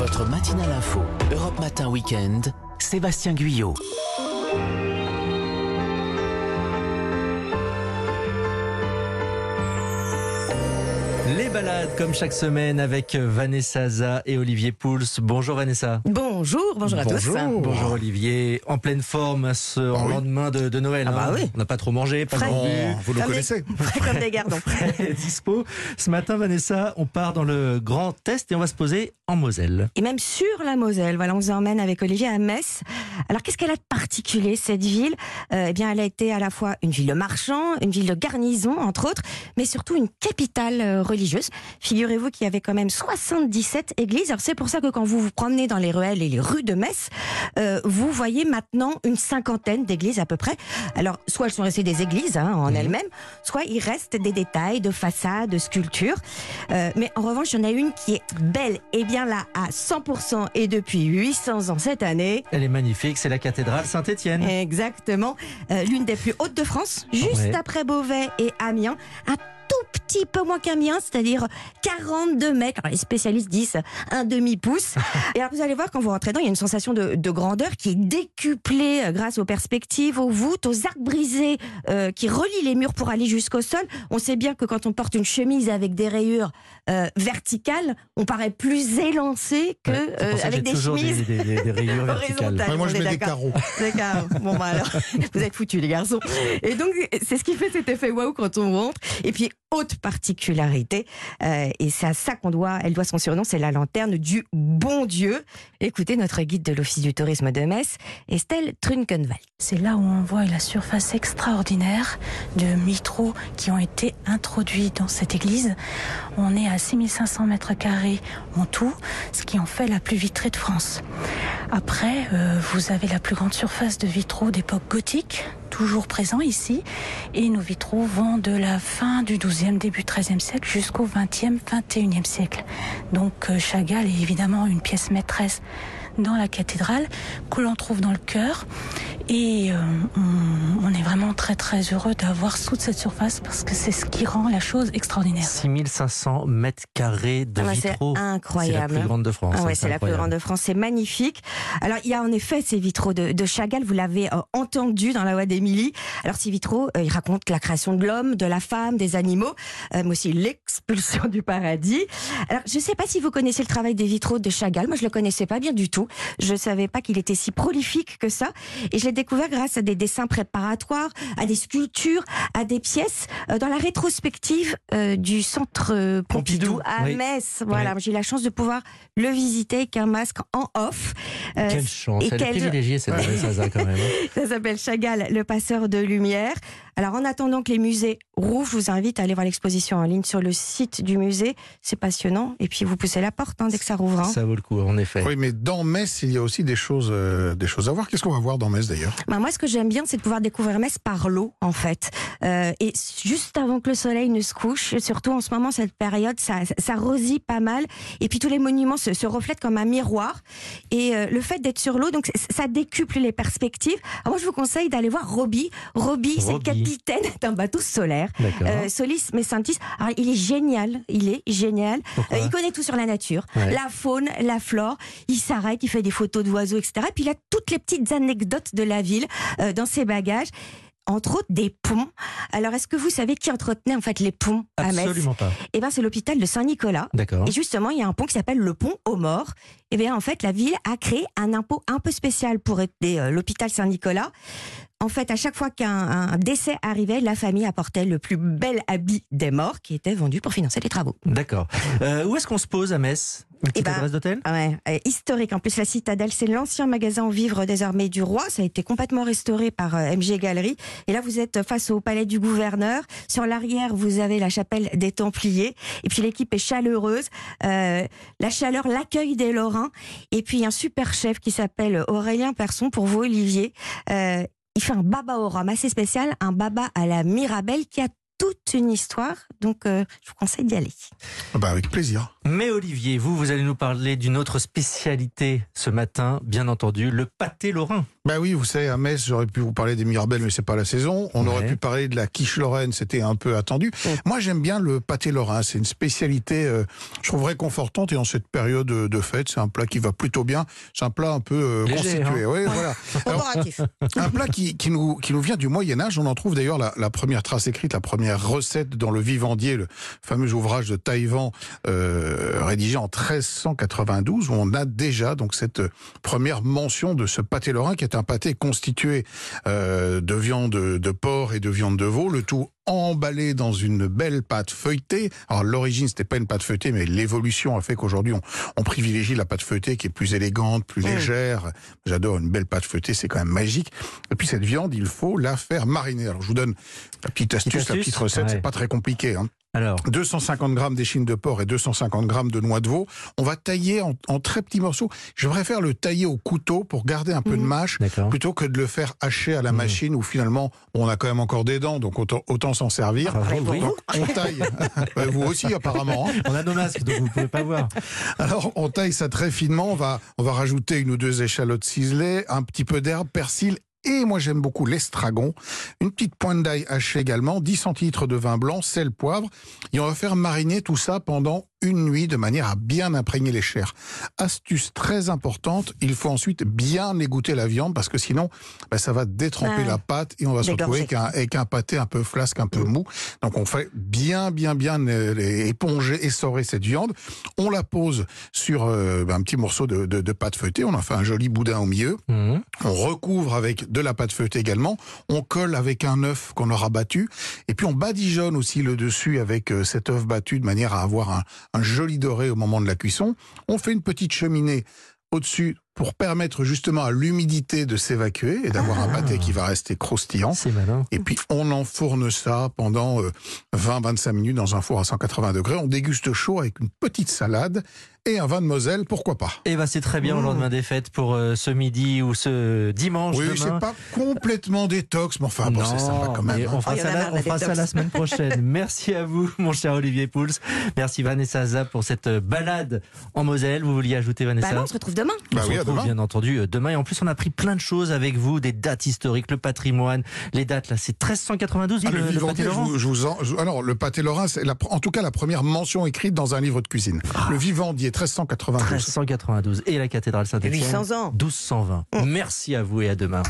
Votre matinale info, Europe Matin Weekend, Sébastien Guyot. Les balades comme chaque semaine avec Vanessa Za et Olivier Pouls. Bonjour Vanessa. Bonjour, bonjour à tous. Bonjour Olivier. En pleine forme à ce en oui. lendemain de, de Noël. Ah bah hein. oui. On n'a pas trop mangé, pas trop bu. vous le Comme connaissez des- Frais comme des gardons. Frais, dispo. Ce matin, Vanessa, on part dans le Grand Est et on va se poser en Moselle. Et même sur la Moselle. Voilà, on vous emmène avec Olivier à Metz. Alors, qu'est-ce qu'elle a de particulier, cette ville? Euh, Eh bien, elle a été à la fois une ville de marchands, une ville de garnison, entre autres, mais surtout une capitale euh, religieuse. Figurez-vous qu'il y avait quand même 77 églises. Alors, c'est pour ça que quand vous vous promenez dans les ruelles et les rues de Metz, euh, vous voyez maintenant une cinquantaine d'églises à peu près. Alors, soit elles sont restées des églises hein, en elles-mêmes, soit il reste des détails de façades, de sculptures. Euh, mais en revanche, il y en a une qui est belle et bien là à 100% et depuis 800 ans cette année. Elle est magnifique, c'est la cathédrale Saint-Étienne. Exactement. Euh, L'une des plus hautes de France, juste Ouais. après Beauvais et Amiens. Un petit peu moins qu'Amiens, c'est-à-dire 42 mètres. Alors, les spécialistes disent un demi-pouce. et alors, vous allez voir, quand vous rentrez dedans, il y a une sensation de, de grandeur qui est décuplée euh, grâce aux perspectives, aux voûtes, aux arcs brisés euh, qui relient les murs pour aller jusqu'au sol. On sait bien que quand on porte une chemise avec des rayures euh, verticales, on paraît plus élancé que Ouais, euh, des chemises des, des- des rayures verticales. horizontales. Ouais, Moi, je mets des d'accord. carreaux. D'accord. Bon, bah alors, vous êtes foutus, les garçons. Et donc, c'est ce qui fait cet effet waouh quand on rentre. Et puis, haute particularité, euh, et c'est à ça qu'on doit, elle doit son surnom, c'est la lanterne du bon Dieu. Écoutez notre guide de l'Office du tourisme de Metz, Estelle Trunkenwald. C'est là où on voit la surface extraordinaire de vitraux qui ont été introduits dans cette église. On est à 6500 mètres carrés en tout, ce qui en fait la plus vitrée de France. Après, euh, vous avez la plus grande surface de vitraux d'époque gothique, toujours présent ici. Et nos vitraux vont de la fin du 12e, début 13e siècle jusqu'au 20e, 21e siècle. Donc euh, Chagall est évidemment une pièce maîtresse dans la cathédrale que l'on trouve dans le chœur. Et euh, on, on est vraiment très très heureux d'avoir toute cette surface parce que c'est ce qui rend la chose extraordinaire. 6500 mètres carrés de Ah ouais, c'est vitraux. C'est la incroyable. plus grande de France. Ah hein, ouais, c'est la plus incroyable. grande de France, c'est magnifique. Alors il y a en effet ces vitraux de, de Chagall, vous l'avez euh, entendu dans la voix d'Émilie. Alors ces vitraux, euh, ils racontent la création de l'homme, de la femme, des animaux, euh, mais aussi l'expulsion du paradis. Alors je ne sais pas si vous connaissez le travail des vitraux de Chagall, moi je le connaissais pas bien du tout. Je savais pas qu'il était si prolifique que ça, et je l'ai découvert grâce à des dessins préparatoires, à des sculptures, à des pièces euh, dans la rétrospective euh, du centre euh, Pompidou, Pompidou, à oui. Metz. Voilà, Oui. j'ai eu la chance de pouvoir le visiter avec un masque en off. Quelle chance, et elle est quelle- privilégiée cette quand même. hein. ça s'appelle Chagall, le passeur de lumière. Alors, en attendant que les musées rouvrent, je vous invite à aller voir l'exposition en ligne sur le site du musée. C'est passionnant. Et puis, vous poussez la porte hein, dès que ça rouvre. hein. Ça vaut le coup, en effet. Oui, mais dans Metz, il y a aussi des choses, euh, des choses à voir. Qu'est-ce qu'on va voir dans Metz d'ailleurs? Bah, moi, ce que j'aime bien, c'est de pouvoir découvrir Metz par l'eau, en fait. Euh, et juste avant que le soleil ne se couche, surtout en ce moment, cette période, ça, ça rosille pas mal. Et puis, tous les monuments se, se reflètent comme un miroir. Et euh, le fait d'être sur l'eau, donc ça décuple les perspectives. Alors, moi, je vous conseille d'aller voir Robbie. Robbie, c'est le Robbie. Capitaine d'un bateau solaire. Euh, Solis Messantis. Alors, il est génial. Il est génial. Euh, il connaît tout sur la nature, Ouais. la faune, la flore. Il s'arrête, il fait des photos d'oiseaux, etc. Et puis il a toutes les petites anecdotes de la ville euh, dans ses bagages. Entre autres, des ponts. Alors, est-ce que vous savez qui entretenait en fait les ponts à Metz Absolument pas. Eh bien, c'est l'hôpital de Saint-Nicolas. D'accord. Et justement, il y a un pont qui s'appelle le pont aux morts. Et bien, en fait, la ville a créé un impôt un peu spécial pour aider euh, l'hôpital Saint-Nicolas. En fait, à chaque fois qu'un un décès arrivait, la famille apportait le plus bel habit des morts qui était vendu pour financer les travaux. D'accord. Euh, où est-ce qu'on se pose à Metz? Une petite ben, adresse d'hôtel? Ah Ouais, euh, historique. En plus, la citadelle, c'est l'ancien magasin aux vivres désormais du roi. Ça a été complètement restauré par euh, MG Galerie. Et là, vous êtes face au palais du gouverneur. Sur l'arrière, vous avez la chapelle des Templiers. Et puis, l'équipe est chaleureuse. Euh, la chaleur, l'accueil des Lorrains. Et puis, un super chef qui s'appelle Aurélien Persson pour vous, Olivier. Il fait un baba au rhum assez spécial, un baba à la Mirabelle qui a toute une histoire. Donc, euh, je vous conseille d'y aller. Ah bah, Avec plaisir. Mais Olivier, vous, vous allez nous parler d'une autre spécialité ce matin, bien entendu, le pâté lorrain. Bah oui, vous savez, à Metz, j'aurais pu vous parler des mirabelles, mais c'est pas la saison. On Ouais. aurait pu parler de la quiche lorraine, c'était un peu attendu. Moi, j'aime bien le pâté lorrain. C'est une spécialité, euh, je trouve réconfortante et en cette période de fête, c'est un plat qui va plutôt bien. C'est un plat un peu euh, Léger, constitué. Oui, voilà. Alors, un plat qui, qui nous, qui nous vient du Moyen Âge. On en trouve d'ailleurs la, la première trace écrite, la première recette dans le Vivandier, le fameux ouvrage de Taïwan euh, rédigé en 1392, où on a déjà donc cette première mention de ce pâté lorrain, qui est un pâté constitué euh, de viande de porc et de viande de veau, le tout emballé dans une belle pâte feuilletée. Alors l'origine c'était pas une pâte feuilletée, mais l'évolution a fait qu'aujourd'hui on, on privilégie la pâte feuilletée qui est plus élégante, plus légère. J'adore une belle pâte feuilletée, c'est quand même magique. Et puis cette viande, il faut la faire mariner. Alors je vous donne la petite astuce, la astuce petite recette, Ouais. c'est pas très compliqué. Hein. Alors, 250 grammes d'échine de porc et 250 grammes de noix de veau. On va tailler en, en très petits morceaux. Je préfère le tailler au couteau pour garder un peu de mâche d'accord. plutôt que de le faire hacher à la machine où finalement on a quand même encore des dents, donc autant, autant s'en servir. Oui. Donc, on taille. Vous aussi apparemment. hein. On a nos masques, donc vous pouvez pas voir. Alors on taille ça très finement. On va, on va rajouter une ou deux échalotes ciselées, un petit peu d'herbe, persil. Et moi j'aime beaucoup l'estragon, une petite pointe d'ail hachée également, 10 centilitres de vin blanc, sel, poivre, et on va faire mariner tout ça pendant une nuit de manière à bien imprégner les chairs. Astuce très importante, il faut ensuite bien égoutter la viande parce que sinon ben, ça va détremper Ah. la pâte et on va se retrouver avec un, avec un pâté un peu flasque, un peu mou. Donc on fait bien bien bien euh, éponger, essorer cette viande. On la pose sur euh, ben, un petit morceau de, de, de pâte feuilletée, on en fait un joli boudin au milieu. Mhm. On recouvre avec de la pâte feuilletée également. On colle avec un œuf qu'on aura battu. Et puis on badigeonne aussi le dessus avec euh, cet œuf battu de manière à avoir un, un joli doré au moment de la cuisson. On fait une petite cheminée au-dessus pour permettre justement à l'humidité de s'évacuer et d'avoir un pâté qui va rester croustillant. C'est malin. Et puis on enfourne ça pendant euh, 20-25 minutes dans un four à 180 degrés. On déguste chaud avec une petite salade et un vin de Moselle, pourquoi pas. Et bah c'est très bien au lendemain des fêtes pour euh, ce midi ou ce dimanche Oui, c'est pas complètement détox, mais enfin bon, c'est sympa quand même. hein. on fera Oh, y en ça, a la, on fera ça la semaine prochaine. Merci à vous, mon cher Olivier Pouls. Merci Vanessa Zah pour cette euh, balade en Moselle. Vous vouliez ajouter Vanessa Bah non, on se retrouve demain. Bah on se retrouve demain. bien entendu euh, demain. Et en plus, on a appris plein de choses avec vous, des dates historiques, le patrimoine, les dates là. C'est 1392 Ah, le, le le pâté je Laurent. vous, je vous en, je- alors le pâté lorrain, c'est en tout cas la première mention écrite dans un livre de cuisine. Le Vivandier, 1392. 1392 et la cathédrale Saint-Étienne 800 ans. 1220. Merci à vous et à demain.